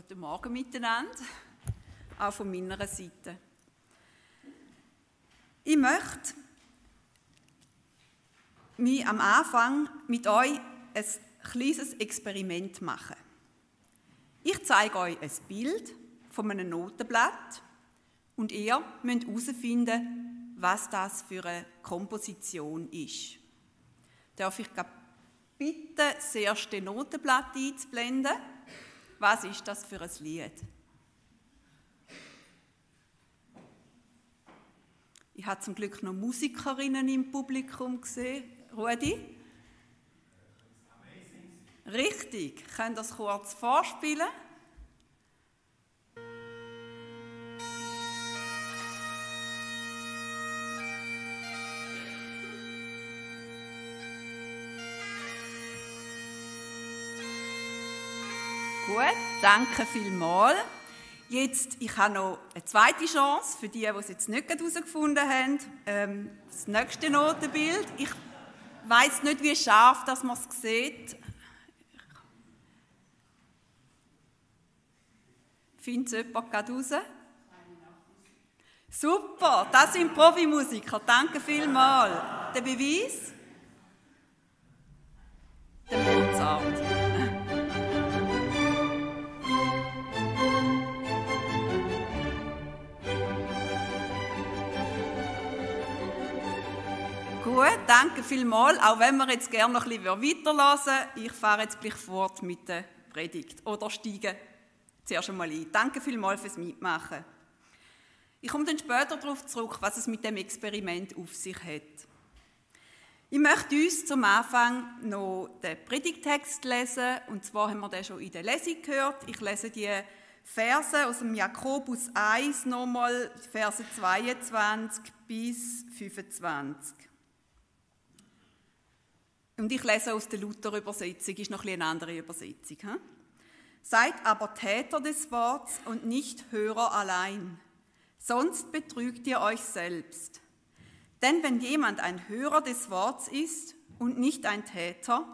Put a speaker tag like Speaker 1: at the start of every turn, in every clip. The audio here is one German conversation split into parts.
Speaker 1: Guten Morgen miteinander, auch von meiner Seite. Ich möchte mich am Anfang mit euch ein kleines Experiment machen. Ich zeige euch ein Bild von einem Notenblatt und ihr müsst herausfinden, was das für eine Komposition ist. Darf ich bitten, das erste Notenblatt einzublenden? Was ist das für ein Lied? Ich habe zum Glück noch Musikerinnen im Publikum gesehen. Rudi? Richtig. Könnt ihr das kurz vorspielen? Danke vielmals. Jetzt, ich habe noch eine zweite Chance für die, die es jetzt nicht herausgefunden haben. Ähm, das nächste Notenbild. Ich weiß nicht, wie scharf dass man es sieht. Findet es jemand gerade raus? Super, das sind Profimusiker. Danke vielmals. Der Beweis? Danke vielmals. Auch wenn wir jetzt gerne noch ein bisschen weiterlassen ich fahre jetzt gleich fort mit der Predigt. Oder steige zuerst einmal ein. Danke vielmals fürs Mitmachen. Ich komme dann später darauf zurück, was es mit dem Experiment auf sich hat. Ich möchte uns zum Anfang noch den Predigtext lesen. Und zwar haben wir den schon in der Lesung gehört. Ich lese die Verse aus dem Jakobus 1 nochmal, Verse 22 bis 25. Und ich lese aus der Luther-Übersetzung, ist noch ein eine andere Übersetzung. He? Seid aber Täter des Worts und nicht Hörer allein, sonst betrügt ihr euch selbst. Denn wenn jemand ein Hörer des Worts ist und nicht ein Täter,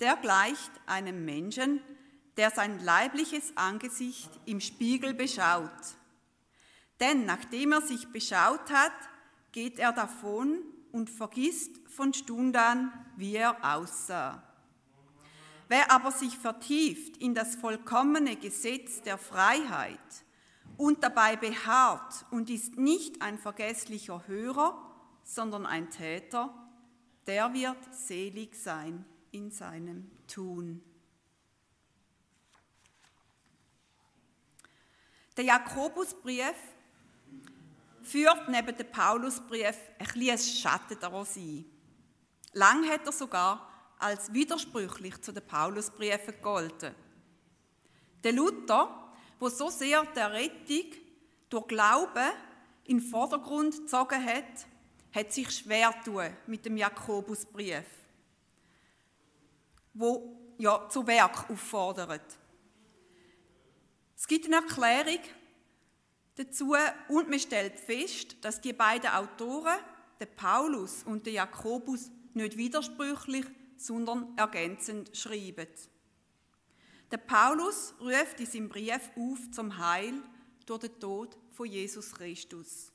Speaker 1: der gleicht einem Menschen, der sein leibliches Angesicht im Spiegel beschaut. Denn nachdem er sich beschaut hat, geht er davon und vergisst von Stund an, wie er aussah. Wer aber sich vertieft in das vollkommene Gesetz der Freiheit und dabei beharrt und ist nicht ein vergesslicher Hörer, sondern ein Täter, der wird selig sein in seinem Tun. Der Jakobusbrief führt neben dem Paulusbrief ein kleines Schatten daraus ein. Lang hat er sogar als widersprüchlich zu den Paulusbriefen gegolten. Der Luther, wo so sehr der Rettung durch Glauben in den Vordergrund gezogen hat, hat sich schwer tun mit dem Jakobusbrief, wo ja zu Werk auffordert. Es gibt eine Erklärung dazu und man stellt fest, dass die beiden Autoren, der Paulus und der Jakobus, nicht widersprüchlich, sondern ergänzend schreiben. Der Paulus ruft in seinem Brief auf zum Heil durch den Tod von Jesus Christus.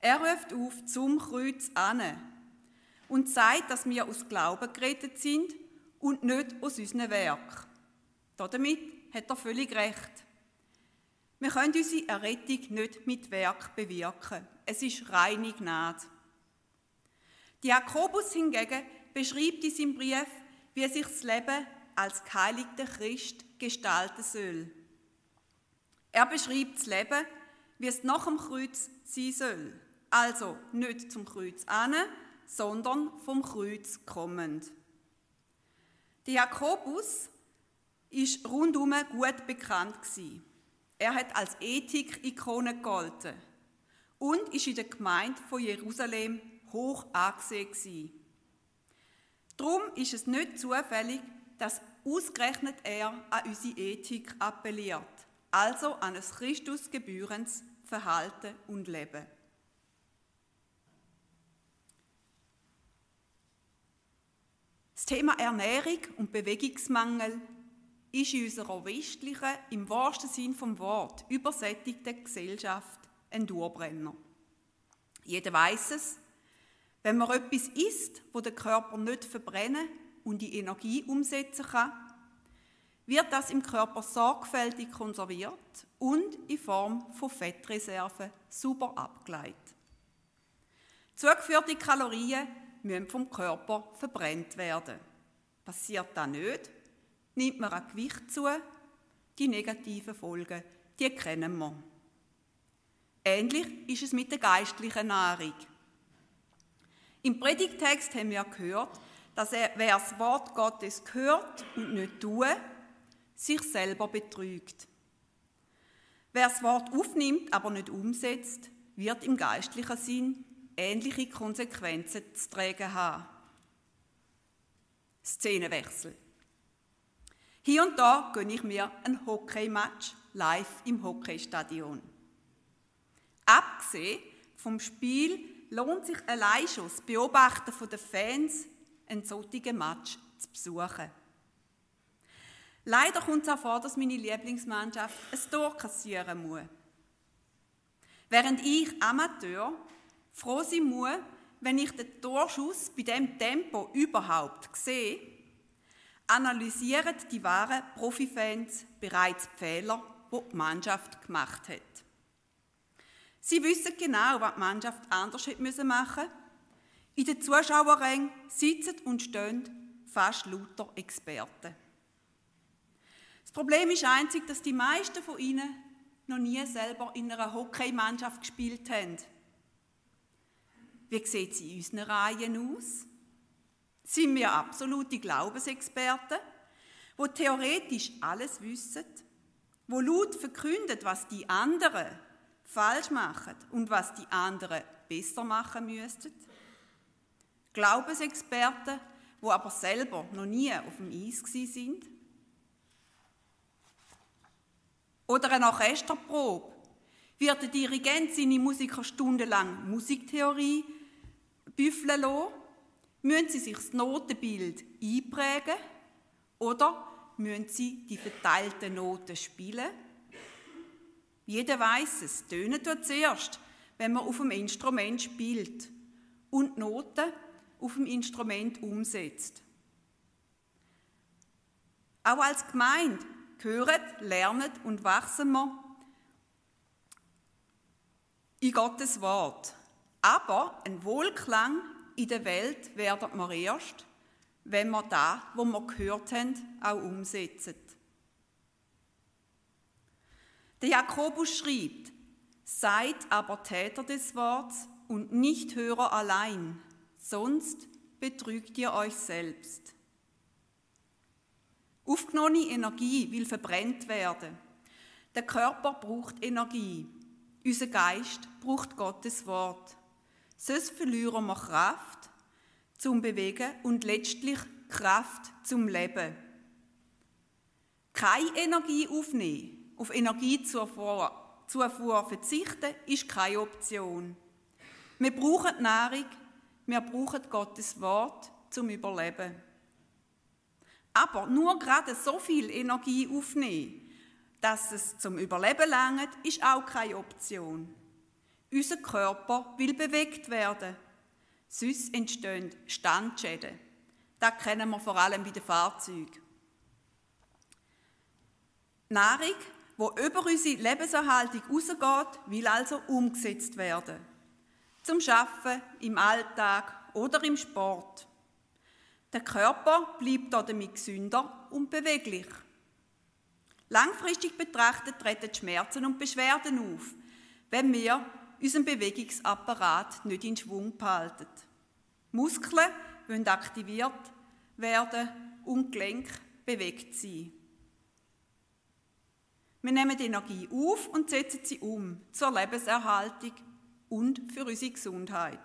Speaker 1: Er ruft auf zum Kreuz an und sagt, dass wir aus Glauben gerettet sind und nicht aus unserem Werk. Damit hat er völlig recht. Wir können unsere Errettung nicht mit Werk bewirken. Es ist reine Gnade. Jakobus hingegen beschreibt in seinem Brief, wie sich das Leben als geheiligter Christ gestalten soll. Er beschreibt das Leben, wie es nach dem Kreuz sein soll. Also nicht zum Kreuz an, sondern vom Kreuz kommend. Der Jakobus ist rundum gut bekannt gewesen. Er hat als Ethik-Ikone gegolten und ist in der Gemeinde von Jerusalem hoch angesehen Darum ist es nicht zufällig, dass ausgerechnet er an unsere Ethik appelliert, also an ein Christusgebührendes Verhalten und Leben. Das Thema Ernährung und Bewegungsmangel ist in unserer westlichen, im wahrsten Sinn vom Wort, übersättigten Gesellschaft ein Durbrenner. Jeder weiß es. Wenn man etwas isst, wo der Körper nicht verbrennen und die Energie umsetzen kann, wird das im Körper sorgfältig konserviert und in Form von Fettreserven super abgeleitet. Zugeführte Kalorien müssen vom Körper verbrennt werden. Passiert das nicht, nimmt man an Gewicht zu. Die negativen Folgen, die kennen wir. Ähnlich ist es mit der geistlichen Nahrung. Im Predigtext haben wir gehört, dass er, wer das Wort Gottes hört und nicht tut, sich selber betrügt. Wer das Wort aufnimmt, aber nicht umsetzt, wird im geistlichen Sinn ähnliche Konsequenzen zu tragen haben. Szenenwechsel. Hier und da gönne ich mir ein Hockeymatch live im Hockeystadion. Abgesehen vom Spiel lohnt sich allein schon das Beobachten der Fans, einen solchen Match zu besuchen. Leider kommt es auch vor, dass meine Lieblingsmannschaft ein Tor kassieren muss. Während ich Amateur froh sein muss, wenn ich den Torschuss bei dem Tempo überhaupt sehe, analysieren die wahren Profifans bereits die Fehler, die die Mannschaft gemacht hat. Sie wissen genau, was die Mannschaft anders hätte machen müssen. In den Zuschauerrängen sitzen und stehen fast lauter Experten. Das Problem ist einzig, dass die meisten von ihnen noch nie selber in einer Hockeymannschaft gespielt haben. Wie sieht sie in unseren Reihen aus? Sind wir absolute Glaubensexperten, wo theoretisch alles wissen, wo laut verkündet, was die anderen falsch machen und was die anderen besser machen müssten? Glaubensexperten, wo aber selber noch nie auf dem Eis sind? Oder eine Orchesterprobe. Wird der Dirigent seine Musiker stundenlang Musiktheorie büffeln lassen? Müssen sie sich das Notenbild einprägen? Oder müssen sie die verteilten Noten spielen? Jeder weiß es, tönen tut zuerst, wenn man auf dem Instrument spielt und Noten auf dem Instrument umsetzt. Auch als Gemeinde hören, lernen und wachsen wir in Gottes Wort. Aber ein Wohlklang in der Welt werden wir erst, wenn wir da, wo wir gehört haben, auch umsetzen. Der Jakobus schreibt, seid aber Täter des Wortes und nicht Hörer allein, sonst betrügt ihr euch selbst. Aufgenommene Energie will verbrennt werden. Der Körper braucht Energie. Unser Geist braucht Gottes Wort. Sonst verlieren wir Kraft zum Bewegen und letztlich Kraft zum Leben. Keine Energie aufnehmen, auf Energiezufuhr Zufuhr verzichten, ist keine Option. Wir brauchen Nahrung, wir brauchen Gottes Wort zum Überleben. Aber nur gerade so viel Energie aufnehmen, dass es zum Überleben langt, ist auch keine Option. Unser Körper will bewegt werden. Sonst entstehen Standschäden. Das kennen wir vor allem bei den Fahrzeugen. Nahrung, die über unsere Lebenserhaltung rausgeht, will also umgesetzt werden. Zum Schaffen, im Alltag oder im Sport. Der Körper bleibt damit gesünder und beweglich. Langfristig betrachtet treten Schmerzen und Beschwerden auf, wenn wir unseren Bewegungsapparat nicht in Schwung behalten. Muskeln wollen aktiviert werden und Gelenk bewegt sein. Wir nehmen die Energie auf und setzen sie um zur Lebenserhaltung und für unsere Gesundheit.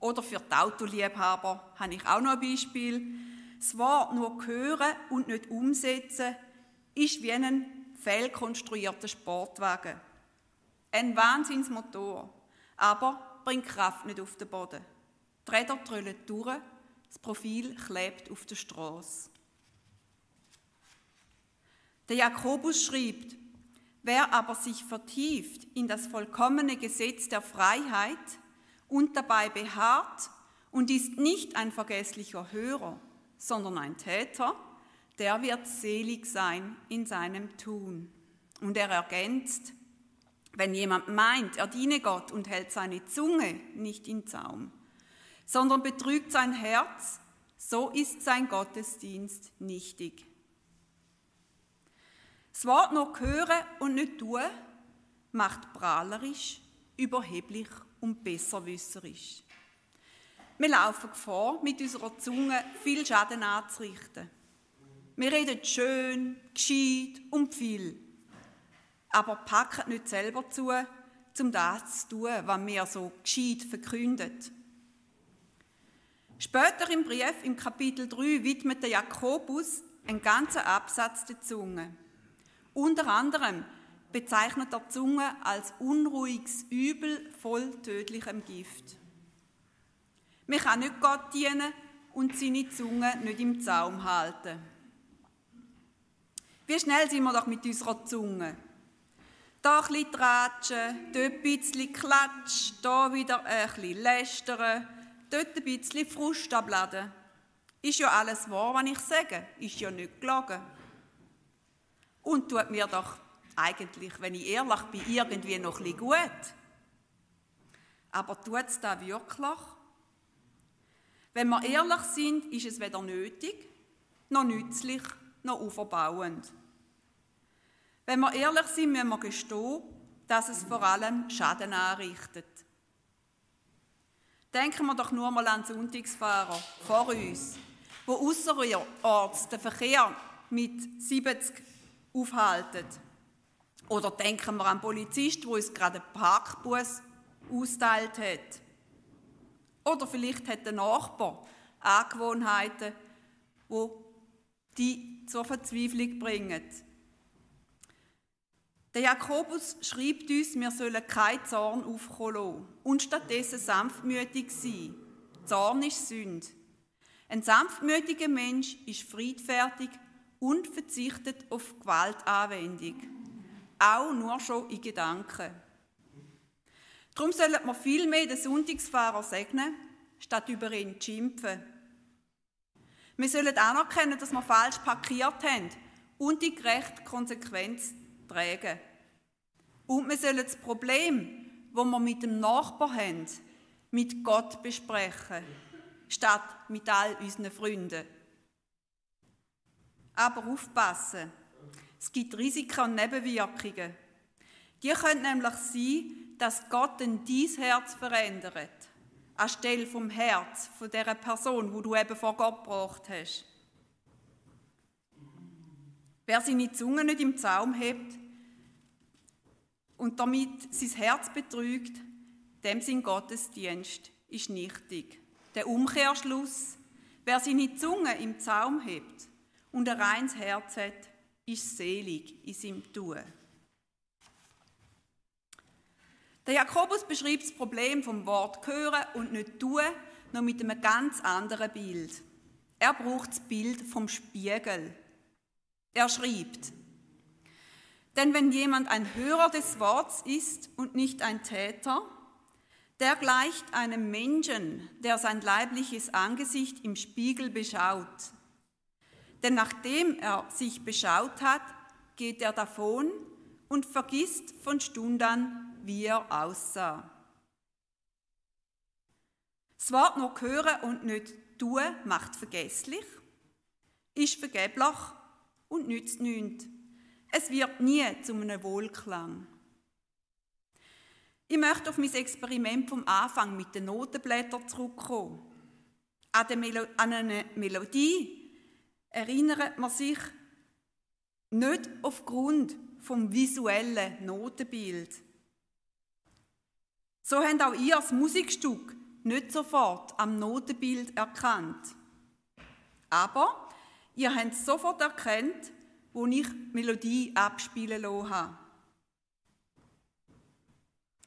Speaker 1: Oder für die Autoliebhaber habe ich auch noch ein Beispiel. Das Wort nur hören und nicht umsetzen ist wie ein fehlkonstruierter Sportwagen. Ein Wahnsinnsmotor, aber bringt Kraft nicht auf den Boden. Die Räder trüllen durch, das Profil klebt auf der Straße. Der Jakobus schreibt, wer aber sich vertieft in das vollkommene Gesetz der Freiheit und dabei beharrt und ist nicht ein vergesslicher Hörer, sondern ein Täter, der wird selig sein in seinem Tun. Und er ergänzt, wenn jemand meint, er diene Gott und hält seine Zunge nicht in Zaum, sondern betrügt sein Herz, so ist sein Gottesdienst nichtig. Das Wort noch hören und nicht tun macht prahlerisch, überheblich und besserwisserisch. Wir laufen Gefahr, mit unserer Zunge viel Schaden anzurichten. Wir reden schön, gescheit und viel, aber packen nicht selber zu, um das zu tun, was wir so gescheit verkündet. Später im Brief, im Kapitel 3, widmet der Jakobus einen ganzen Absatz der Zunge. Unter anderem bezeichnet er Zunge als unruhiges Übel voll tödlichem Gift. Man kann nicht Gott dienen und seine Zunge nicht im Zaum halten. Wie schnell sind wir doch mit unserer Zunge? Da ein bisschen tratschen, dort ein bisschen klatschen, da wieder ein bisschen lästern, dort ein bisschen Frust abladen. Ist ja alles wahr, was ich sage, ist ja nicht gelogen. Und tut mir doch eigentlich, wenn ich ehrlich bin, irgendwie noch ein bisschen gut. Aber tut es da wirklich? Wenn wir ehrlich sind, ist es weder nötig, noch nützlich, noch auferbauend. Wenn wir ehrlich sind, müssen wir gestehen, dass es vor allem Schaden anrichtet. Denken wir doch nur mal an Sonntagsfahrer vor uns, wo außerorts den Verkehr mit 70 aufhalten. Oder denken wir an Polizist, wo uns gerade einen Parkbus austeilt hat. Oder vielleicht hat der Nachbar Angewohnheiten, wo die zur Verzweiflung bringen. Der Jakobus schreibt uns, wir sollen keinen Zorn aufkommen lassen und stattdessen sanftmütig sein. Zorn ist Sünde. Ein sanftmütiger Mensch ist friedfertig und verzichtet auf Gewaltanwendung. Auch nur schon in Gedanken. Darum sollen wir viel mehr den Sonntagsfahrer segnen, statt über ihn zu schimpfen. Wir sollen anerkennen, dass wir falsch parkiert haben und die gerechte Konsequenz tragen. Und wir sollen das Problem, das wir mit dem Nachbar haben, mit Gott besprechen, statt mit all unseren Freunden. Aber aufpassen, es gibt Risiken und Nebenwirkungen. Die können nämlich sein, dass Gott dein Herz verändert, anstelle vom Herz von der Person, wo du eben vor Gott gebracht hast. Wer seine Zunge nicht im Zaum hebt und damit sein Herz betrügt, dem sein Gottesdienst ist nichtig. Der Umkehrschluss, wer seine Zunge im Zaum hebt und ein reines Herz hat, ist selig in seinem Tun. Der Jakobus beschreibt das Problem vom Wort hören und nicht tun noch mit einem ganz anderen Bild. Er braucht das Bild vom Spiegel. Er schreibt, denn wenn jemand ein Hörer des Worts ist und nicht ein Täter, der gleicht einem Menschen, der sein leibliches Angesicht im Spiegel beschaut. Denn nachdem er sich beschaut hat, geht er davon und vergisst von Stund an, wie er aussah. Das Wort noch hören und nicht tun macht vergesslich, ist vergeblich und nützt nichts. Es wird nie zu einem Wohlklang. Ich möchte auf mein Experiment vom Anfang mit den Notenblättern zurückkommen. An eine Melodie erinnert man sich nicht aufgrund vom visuellen Notenbild. So habt auch ihr das Musikstück nicht sofort am Notenbild erkannt. Aber ihr habt sofort erkannt, wo ich die Melodie abspielen lassen habe.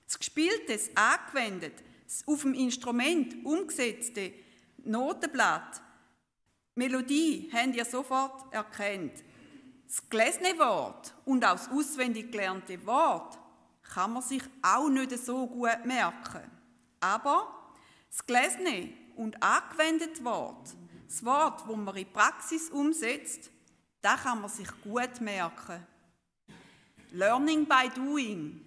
Speaker 1: Das Gespielte, das angewendet, das auf dem Instrument umgesetzte Notenblatt, Melodie, habt ihr sofort erkannt. Das gelesene Wort und auch das auswendig gelernte Wort kann man sich auch nicht so gut merken. Aber das gelesene und angewendete Wort, das Wort, das man in die Praxis umsetzt, das kann man sich gut merken. Learning by doing.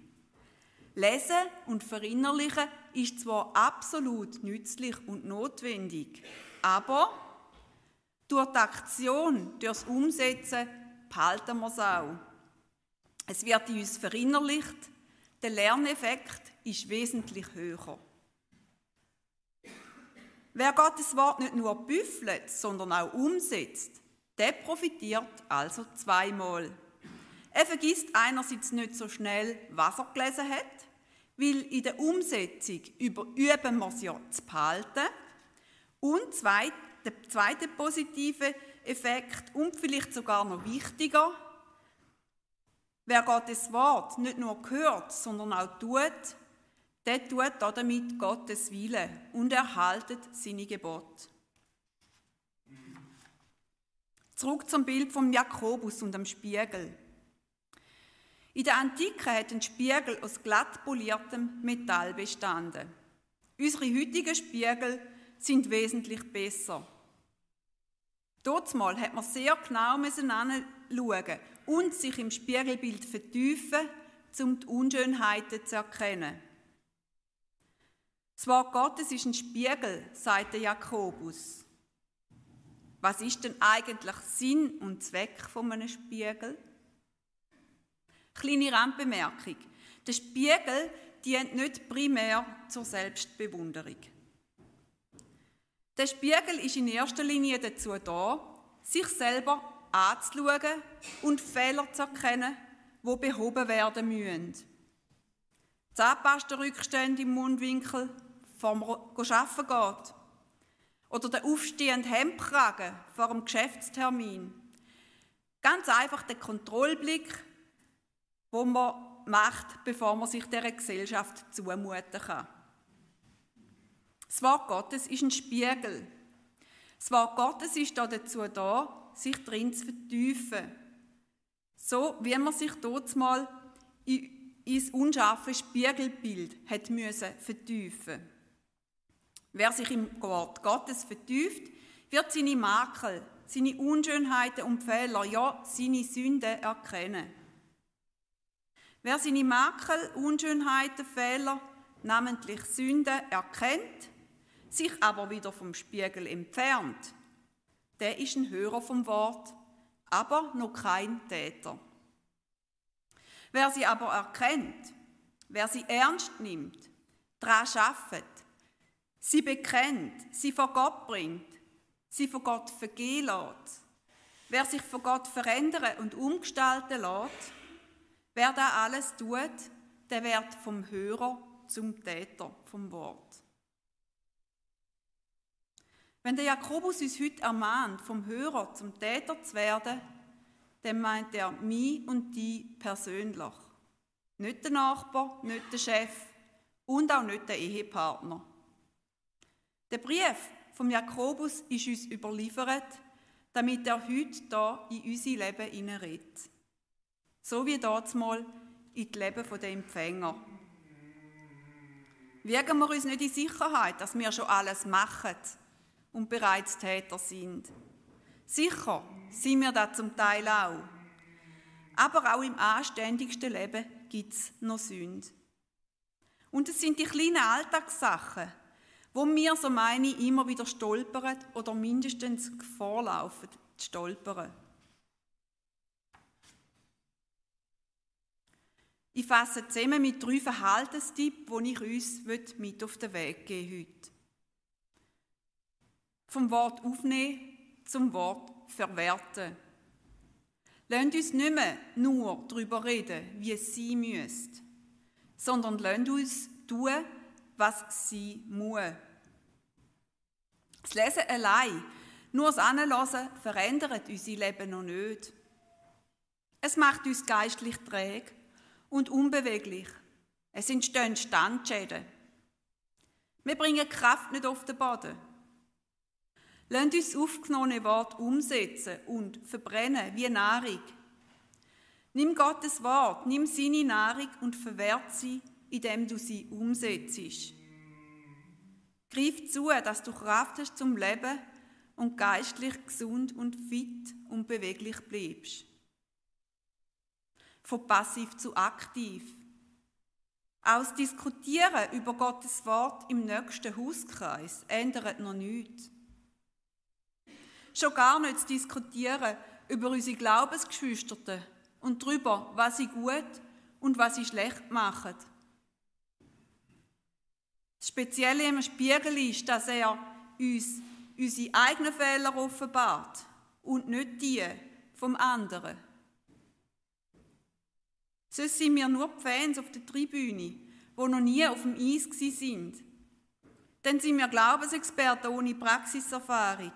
Speaker 1: Lesen und verinnerlichen ist zwar absolut nützlich und notwendig, aber durch die Aktion, durch das Umsetzen, behalten wir es auch. Es wird in uns verinnerlicht, der Lerneffekt ist wesentlich höher. Wer Gottes Wort nicht nur büffelt, sondern auch umsetzt, der profitiert also zweimal. Er vergisst einerseits nicht so schnell, was er gelesen hat, weil in der Umsetzung üben wir es ja zu behalten. Und zweit, der zweite positive Effekt und vielleicht sogar noch wichtiger, wer Gottes Wort nicht nur hört, sondern auch tut, der tut damit Gottes Wille und erhaltet seine Gebote. Zurück zum Bild vom Jakobus und dem Spiegel. In der Antike hat ein Spiegel aus glatt poliertem Metall bestanden. Unsere heutigen Spiegel sind wesentlich besser. Dort mal hat man sehr genau anschauen und sich im Spiegelbild vertiefen, um die Unschönheiten zu erkennen. Das Wort Gottes ist ein Spiegel, sagt Jakobus. Was ist denn eigentlich Sinn und Zweck von einem Spiegel? Kleine Randbemerkung. Der Spiegel dient nicht primär zur Selbstbewunderung. Der Spiegel ist in erster Linie dazu da, sich selber anzuschauen und Fehler zu erkennen, die behoben werden müssen. Zahnpasta-Rückstände im Mundwinkel, man arbeiten geht. Oder der aufstehende Hemdkragen vor dem Geschäftstermin. Ganz einfach der Kontrollblick, wo man macht, bevor man sich dieser Gesellschaft zumuten kann. Das Wort Gottes ist ein Spiegel. Das Wort Gottes ist dazu da, sich drin zu vertiefen. So wie man sich dort mal ins unscharfe Spiegelbild hat müssen vertiefen. Wer sich im Wort Gottes vertieft, wird seine Makel, seine Unschönheiten und Fehler, ja, seine Sünden erkennen. Wer seine Makel, Unschönheiten, Fehler, namentlich Sünden, erkennt, sich aber wieder vom Spiegel entfernt, der ist ein Hörer vom Wort, aber noch kein Täter. Wer sie aber erkennt, wer sie ernst nimmt, daran schafft, sie bekennt, sie vor Gott bringt, sie vor Gott vergehen lässt, wer sich vor Gott verändern und umgestalten lässt, wer da alles tut, der wird vom Hörer zum Täter vom Wort. Wenn der Jakobus uns heute ermahnt, vom Hörer zum Täter zu werden, dann meint er mich und die persönlich. Nicht der Nachbar, nicht der Chef und auch nicht der Ehepartner. Der Brief vom Jakobus ist uns überliefert, damit er heute da in unser Leben hineinredet. So wie dort mal in das Leben der Empfänger. Wiegen wir uns nicht in Sicherheit, dass wir schon alles machen und bereits Täter sind. Sicher sind wir da zum Teil auch. Aber auch im anständigsten Leben gibt es noch Sünde. Und es sind die kleinen Alltagssachen, wo wir, so meine ich, immer wieder stolpern oder mindestens Gefahr laufen, zu stolpern. Ich fasse zusammen mit drei Verhaltenstipps, die ich uns mit auf den Weg geben heute. Vom Wort aufnehmen zum Wort verwerten. Lasst uns nicht mehr nur darüber reden, wie es sein müsste, sondern lasst uns tun, was sie muss. Das Lesen allein, nur das Anlassen, verändert unser Leben noch nicht. Es macht uns geistlich träge und unbeweglich. Es entstehen Standschäden. Wir bringen Kraft nicht auf den Boden. Lasst uns aufgenommene Wort umsetzen und verbrennen wie Nahrung Nimm Gottes Wort, nimm seine Nahrung und verwehrt sie, indem du sie umsetzt. Greif zu, dass du Kraft hast zum Leben und geistlich gesund und fit und beweglich bleibst. Von passiv zu aktiv. Aus Diskutieren über Gottes Wort im nächsten Hauskreis ändert noch nichts. Schon gar nicht zu diskutieren über unsere Glaubensgeschwister und darüber, was sie gut und was sie schlecht machen. Das Spezielle im Spiegel ist, dass er uns unsere eigenen Fehler offenbart und nicht die vom anderen. Sonst sind wir nur die Fans auf der Tribüne, die noch nie auf dem Eis sind. Dann sind wir Glaubensexperten ohne Praxiserfahrung.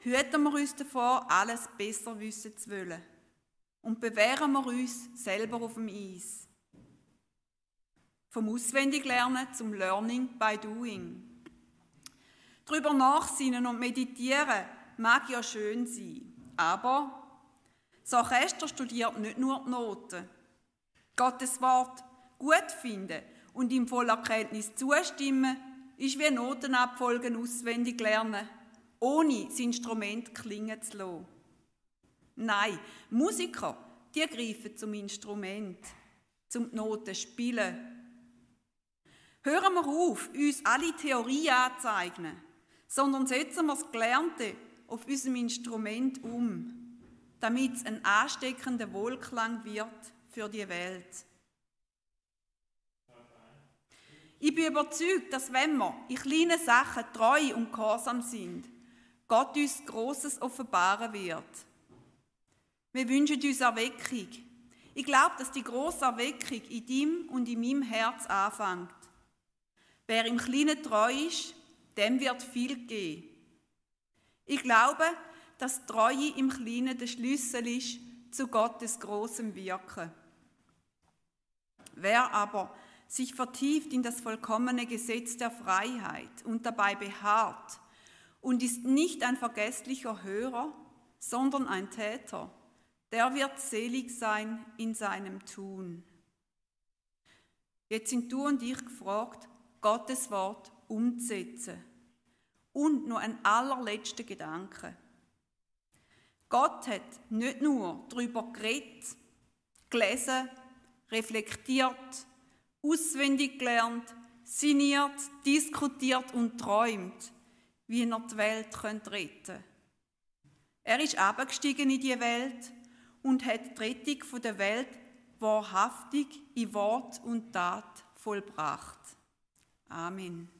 Speaker 1: Hüten wir uns davor, alles besser wissen zu wollen. Und bewähren wir uns selber auf dem Eis. Vom Auswendiglernen zum Learning by Doing. Darüber nachsinnen und meditieren mag ja schön sein, aber das Orchester studiert nicht nur die Noten. Gottes Wort gut finden und ihm voller Kenntnis zustimmen, ist wie Notenabfolgen auswendig lernen, ohne das Instrument klingen zu lassen. Nein, Musiker, die greifen zum Instrument, zum Noten spielen. Hören wir auf, uns alle Theorie anzueignen, sondern setzen wir das Gelernte auf unserem Instrument um damit es ein ansteckender Wohlklang wird für die Welt. Ich bin überzeugt, dass wenn wir in kleinen Sachen treu und gehorsam sind, Gott uns Großes offenbaren wird. Wir wünschen uns Erweckung. Ich glaube, dass die große Erweckung in ihm und in meinem Herz anfängt. Wer im Kleinen treu ist, dem wird viel gehen. Ich glaube, dass Treue im Kleinen der Schlüssel ist zu Gottes großem Wirken. Wer aber sich vertieft in das vollkommene Gesetz der Freiheit und dabei beharrt und ist nicht ein vergesslicher Hörer, sondern ein Täter, der wird selig sein in seinem Tun. Jetzt sind du und ich gefragt, Gottes Wort umzusetzen. Und noch ein allerletzter Gedanke. Gott hat nicht nur darüber geredet, gelesen, reflektiert, auswendig gelernt, sinniert, diskutiert und träumt, wie er die Welt retten könnte. Er ist abgestiegen in die Welt und hat die Rettung der Welt wahrhaftig in Wort und Tat vollbracht. Amen.